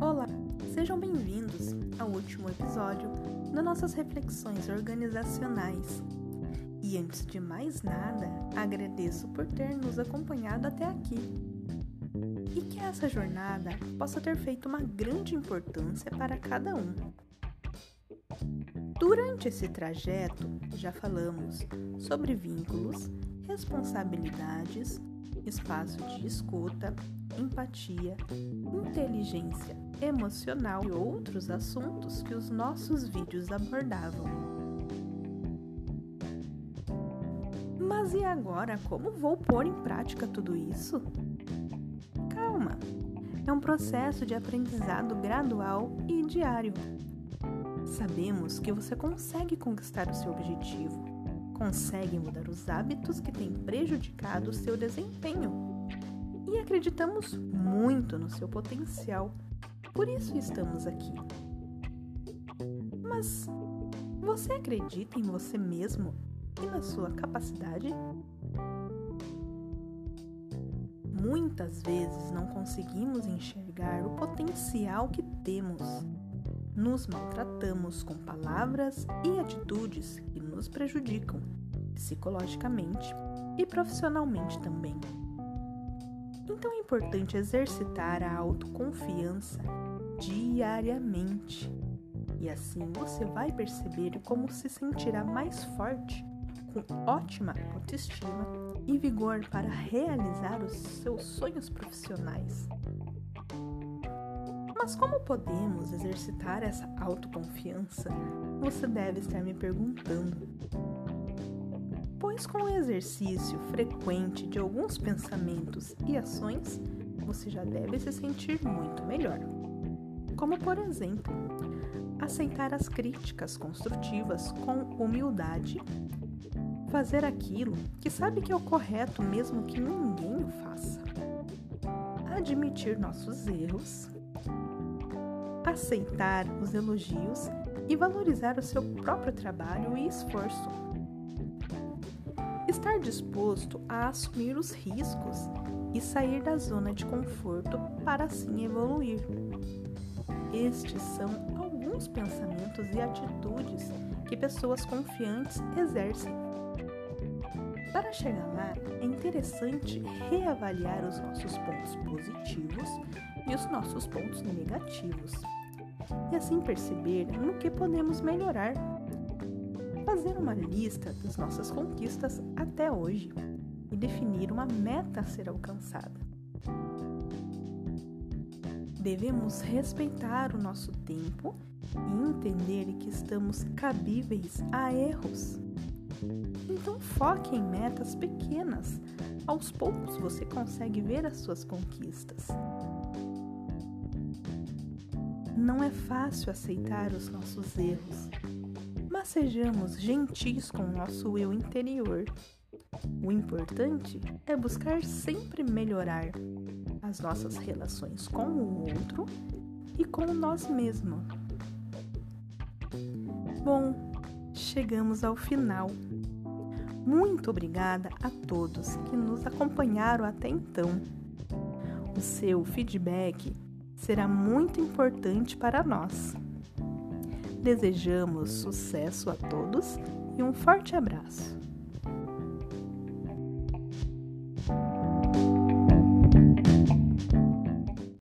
Olá, sejam bem-vindos ao último episódio das nossas reflexões organizacionais. E antes de mais nada, agradeço por ter nos acompanhado até aqui. E que essa jornada possa ter feito uma grande importância para cada um. Durante esse trajeto, já falamos sobre vínculos, responsabilidades, espaço de escuta, empatia, inteligência emocional e outros assuntos que os nossos vídeos abordavam. Mas e agora, como vou pôr em prática tudo isso? Calma! É um processo de aprendizado gradual e diário. Sabemos que você consegue conquistar o seu objetivo, consegue mudar os hábitos que têm prejudicado o seu desempenho e acreditamos muito no seu potencial. Por isso estamos aqui. Mas você acredita em você mesmo e na sua capacidade? Muitas vezes não conseguimos enxergar o potencial que temos. Nos maltratamos com palavras e atitudes que nos prejudicam psicologicamente e profissionalmente também. Então é importante exercitar a autoconfiança diariamente. E assim você vai perceber como se sentirá mais forte, com ótima autoestima e vigor para realizar os seus sonhos profissionais. Mas como podemos exercitar essa autoconfiança? Você deve estar me perguntando pois com o exercício frequente de alguns pensamentos e ações, você já deve se sentir muito melhor. Como, por exemplo, aceitar as críticas construtivas com humildade, fazer aquilo que sabe que é o correto mesmo que ninguém o faça, admitir nossos erros, aceitar os elogios e valorizar o seu próprio trabalho e esforço Estar disposto a assumir os riscos e sair da zona de conforto para assim evoluir. Estes são alguns pensamentos e atitudes que pessoas confiantes exercem. Para chegar lá, é interessante reavaliar os nossos pontos positivos e os nossos pontos negativos, e assim perceber no que podemos melhorar fazer uma lista das nossas conquistas até hoje e definir uma meta a ser alcançada. Devemos respeitar o nosso tempo e entender que estamos cabíveis a erros. Então foque em metas pequenas. Aos poucos você consegue ver as suas conquistas. Não é fácil aceitar os nossos erros, mas sejamos gentis com o nosso eu interior. O importante é buscar sempre melhorar as nossas relações com o outro e com nós mesmos. Bom, chegamos ao final. Muito obrigada a todos que nos acompanharam até então. O seu feedback será muito importante para nós. Desejamos sucesso a todos e um forte abraço.